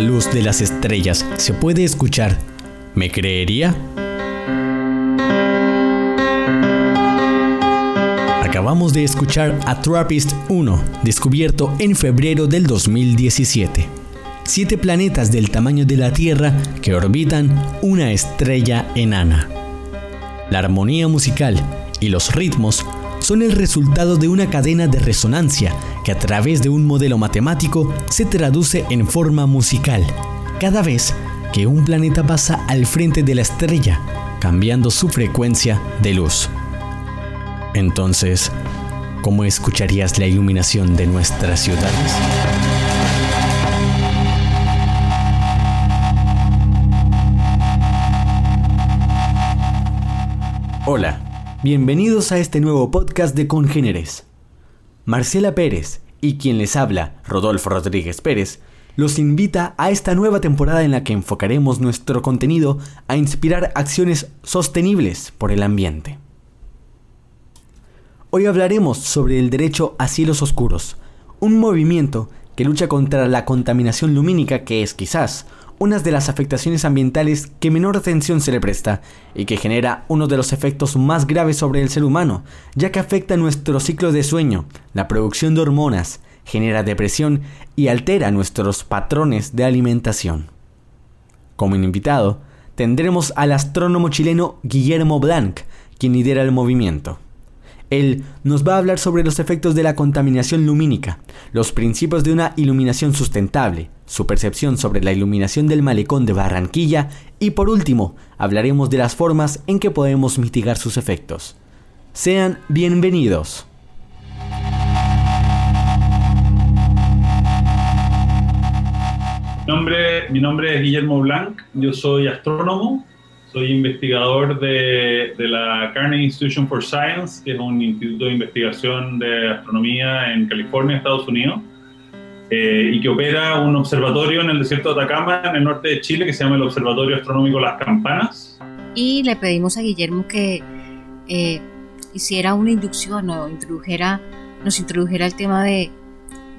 luz de las estrellas se puede escuchar, ¿me creería? Acabamos de escuchar a Trappist 1, descubierto en febrero del 2017. Siete planetas del tamaño de la Tierra que orbitan una estrella enana. La armonía musical y los ritmos son el resultado de una cadena de resonancia que a través de un modelo matemático se traduce en forma musical, cada vez que un planeta pasa al frente de la estrella, cambiando su frecuencia de luz. Entonces, ¿cómo escucharías la iluminación de nuestras ciudades? Hola Bienvenidos a este nuevo podcast de Congéneres. Marcela Pérez y quien les habla, Rodolfo Rodríguez Pérez, los invita a esta nueva temporada en la que enfocaremos nuestro contenido a inspirar acciones sostenibles por el ambiente. Hoy hablaremos sobre el derecho a cielos oscuros, un movimiento que lucha contra la contaminación lumínica que es quizás una de las afectaciones ambientales que menor atención se le presta y que genera uno de los efectos más graves sobre el ser humano, ya que afecta nuestro ciclo de sueño, la producción de hormonas, genera depresión y altera nuestros patrones de alimentación. Como invitado, tendremos al astrónomo chileno Guillermo Blanc, quien lidera el movimiento. Él nos va a hablar sobre los efectos de la contaminación lumínica, los principios de una iluminación sustentable, su percepción sobre la iluminación del malecón de Barranquilla y por último hablaremos de las formas en que podemos mitigar sus efectos. Sean bienvenidos. Mi nombre, es Guillermo Blanc, yo soy astrónomo soy investigador de, de, la Carnegie Institution for Science, que es un instituto de investigación de astronomía en California, Estados Unidos, eh, y que opera un observatorio en el desierto de Atacama, en el norte de Chile, que se llama el Observatorio Astronómico Las Campanas. Y le pedimos a Guillermo que eh, hiciera una inducción o introdujera, nos introdujera el tema de,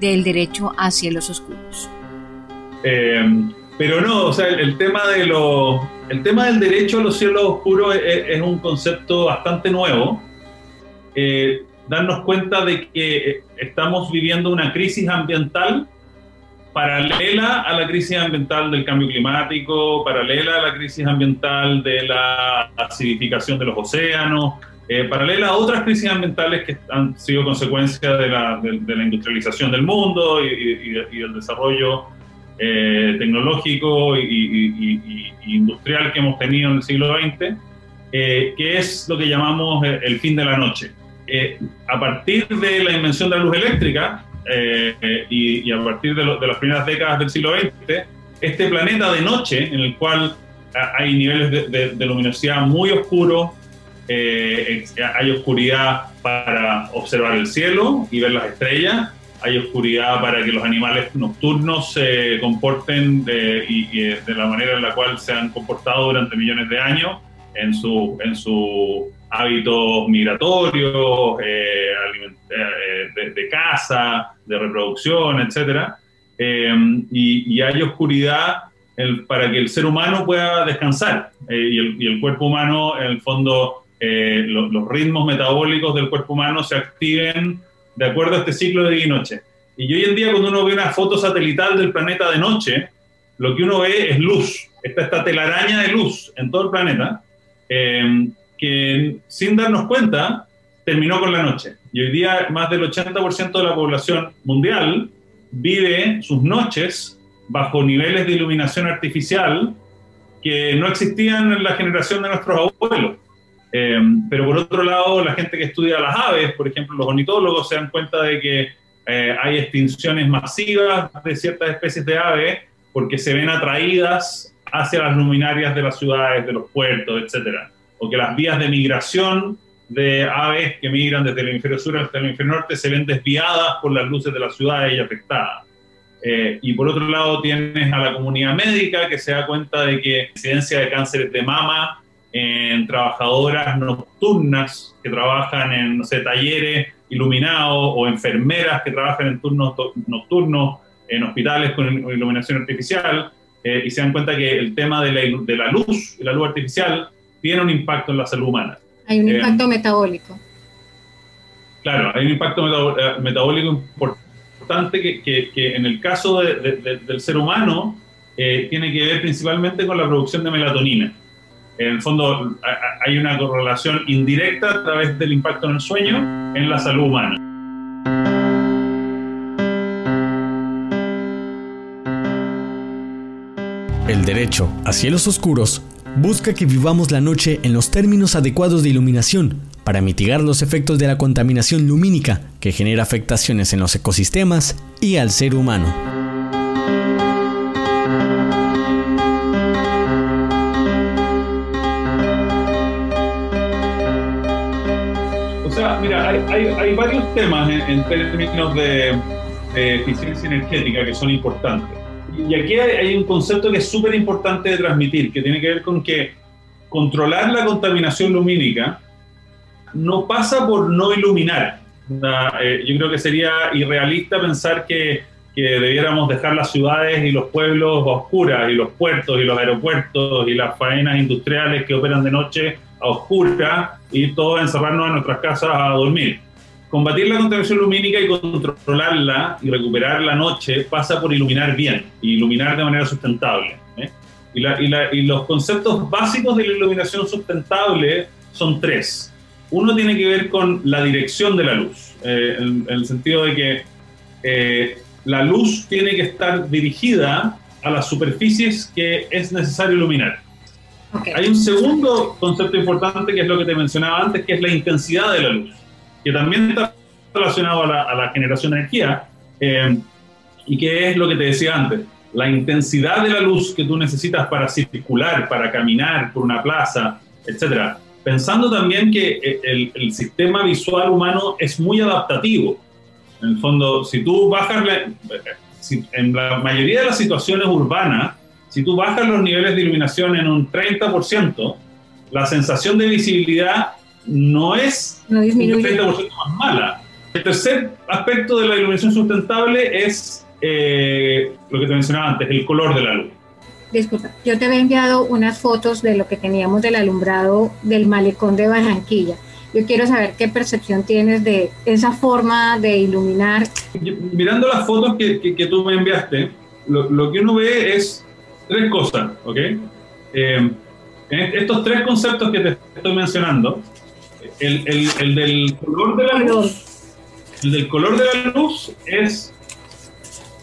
del derecho a cielos oscuros. Eh, pero no, o sea, el, tema de lo, el tema del derecho a los cielos oscuros es, un concepto bastante nuevo. Eh, darnos cuenta de que eh, estamos viviendo una crisis ambiental paralela a la crisis ambiental del cambio climático, paralela a la crisis ambiental de la acidificación de los océanos, eh, paralela a otras crisis ambientales que han sido consecuencia de la, de, la industrialización del mundo y, y, y del desarrollo eh, tecnológico y, industrial que hemos tenido en el siglo XX, eh, que es lo que llamamos el fin de la noche. Eh, a partir de la invención de la luz eléctrica y, a partir de, las primeras décadas del siglo XX, este planeta de noche, en el cual hay niveles de, luminosidad muy oscuros, hay oscuridad para observar el cielo y ver las estrellas, hay oscuridad para que los animales nocturnos se comporten de, de la manera en la cual se han comportado durante millones de años en su, en su hábitos migratorios, eh, eh, de, caza, de reproducción, etc. Eh, y, hay oscuridad para que el ser humano pueda descansar y, el, cuerpo humano, en el fondo, los ritmos metabólicos del cuerpo humano se activen de acuerdo a este ciclo de día y noche. Y hoy en día cuando uno ve una foto satelital del planeta de noche, lo que uno ve es luz. Está esta telaraña de luz en todo el planeta, eh, que sin darnos cuenta terminó con la noche. Y hoy día más del 80% de la población mundial vive sus noches bajo niveles de iluminación artificial que no existían en la generación de nuestros abuelos. Eh, pero por otro lado, la gente que estudia las aves, por ejemplo, los ornitólogos se dan cuenta de que eh, hay extinciones masivas de ciertas especies de aves porque se ven atraídas hacia las luminarias de las ciudades, de los puertos, etc. O que las vías de migración de aves que migran desde el hemisferio sur hasta el hemisferio norte se ven desviadas por las luces de las ciudades y afectadas. Eh, y por otro lado tienes a la comunidad médica que se da cuenta de que la incidencia de cánceres de mama en trabajadoras nocturnas que trabajan en talleres iluminados o enfermeras que trabajan en turnos nocturnos en hospitales con iluminación artificial y se dan cuenta que el tema de la, de la luz y la luz artificial tiene un impacto en la salud humana. Hay un impacto metabólico. Claro, hay un impacto metabólico importante que, que, en el caso del ser humano tiene que ver principalmente con la producción de melatonina en el fondo hay una correlación indirecta a través del impacto en el sueño en la salud humana. El derecho a cielos oscuros busca que vivamos la noche en los términos adecuados de iluminación para mitigar los efectos de la contaminación lumínica que genera afectaciones en los ecosistemas y al ser humano. Mira, hay, varios temas en, términos de, eficiencia energética que son importantes. Y aquí hay, un concepto que es súper importante de transmitir, que tiene que ver con que controlar la contaminación lumínica no pasa por no iluminar. Eh, yo creo que sería irrealista pensar que, que debiéramos dejar las ciudades y los pueblos oscuras, y los puertos y los aeropuertos y las faenas industriales que operan de noche a oscura y todos encerrarnos en nuestras casas a dormir. Combatir la contaminación lumínica y controlarla y recuperar la noche pasa por iluminar bien y iluminar de manera sustentable. ¿eh? Y, los conceptos básicos de la iluminación sustentable son tres. Uno tiene que ver con la dirección de la luz, eh, en, el sentido de que eh, la luz tiene que estar dirigida a las superficies que es necesario iluminar. Hay un segundo concepto importante que es lo que te mencionaba antes, que es la intensidad de la luz, que también está relacionado a la, generación de energía eh, y que es lo que te decía antes, la intensidad de la luz que tú necesitas para circular, para caminar por una plaza, etcétera. Pensando también que eh, el, el, sistema visual humano es muy adaptativo. En el fondo, si tú bajas, la, si, en la mayoría de las situaciones urbanas, si tú bajas los niveles de iluminación en un 30%, la sensación de visibilidad no es un 30% más mala. El tercer aspecto de la iluminación sustentable es eh, lo que te mencionaba antes, el color de la luz. Disculpa, yo te había enviado unas fotos de lo que teníamos del alumbrado del malecón de Barranquilla. Yo quiero saber qué percepción tienes de esa forma de iluminar. Mirando las fotos que, que, tú me enviaste, lo, lo, que uno ve es tres cosas, ¿ok? Eh, estos tres conceptos que te estoy mencionando, el, el, el, del color de la luz, el del color de la luz es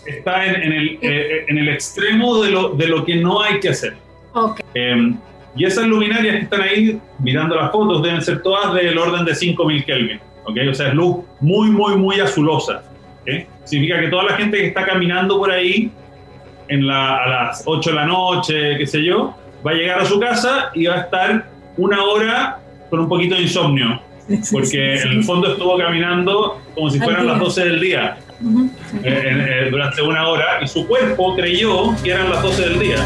está en, en, el, eh, en el extremo de lo, de lo que no hay que hacer. Okay. Eh, y esas luminarias que están ahí mirando las fotos deben ser todas del orden de 5000 Kelvin. ¿okay? O sea, es luz muy, muy, muy azulosa. Significa que toda la gente que está caminando por ahí en la, a las 8 de la noche, qué sé yo, va a llegar a su casa y va a estar una hora con un poquito de insomnio, porque en el fondo estuvo caminando como si fueran las 12 del día. Eh, eh, durante una hora y su cuerpo creyó que eran las 12 del día.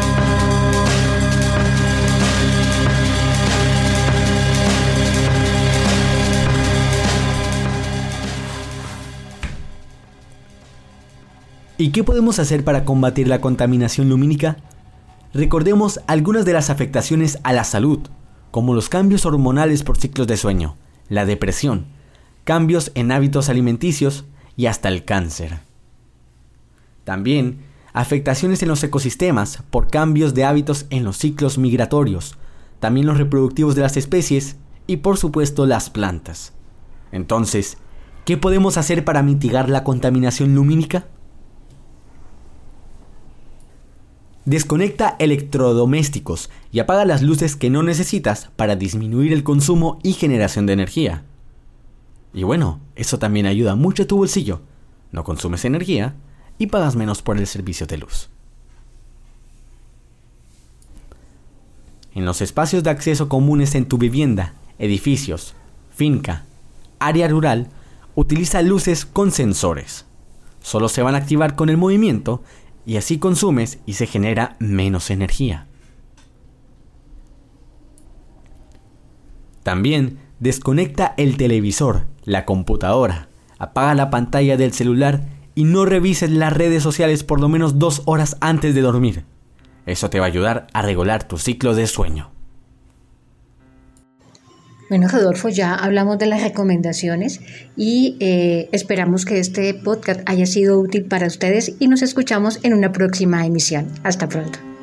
¿Y qué podemos hacer para combatir la contaminación lumínica? Recordemos algunas de las afectaciones a la salud, como los cambios hormonales por ciclos de sueño, la depresión, cambios en hábitos alimenticios y hasta el cáncer. También afectaciones en los ecosistemas por cambios de hábitos en los ciclos migratorios, también los reproductivos de las especies y por supuesto las plantas. Entonces, ¿qué podemos hacer para mitigar la contaminación lumínica? Desconecta electrodomésticos y apaga las luces que no necesitas para disminuir el consumo y generación de energía. Y bueno, eso también ayuda mucho a tu bolsillo. No consumes energía y pagas menos por el servicio de luz. En los espacios de acceso comunes en tu vivienda, edificios, finca, área rural, utiliza luces con sensores. Solo se van a activar con el movimiento y así consumes y se genera menos energía. También desconecta el televisor, la computadora, apaga la pantalla del celular y no revises las redes sociales por lo menos dos horas antes de dormir. Eso te va a ayudar a regular tu ciclo de sueño. Bueno, Rodolfo, ya hablamos de las recomendaciones y eh, esperamos que este podcast haya sido útil para ustedes y nos escuchamos en una próxima emisión. Hasta pronto.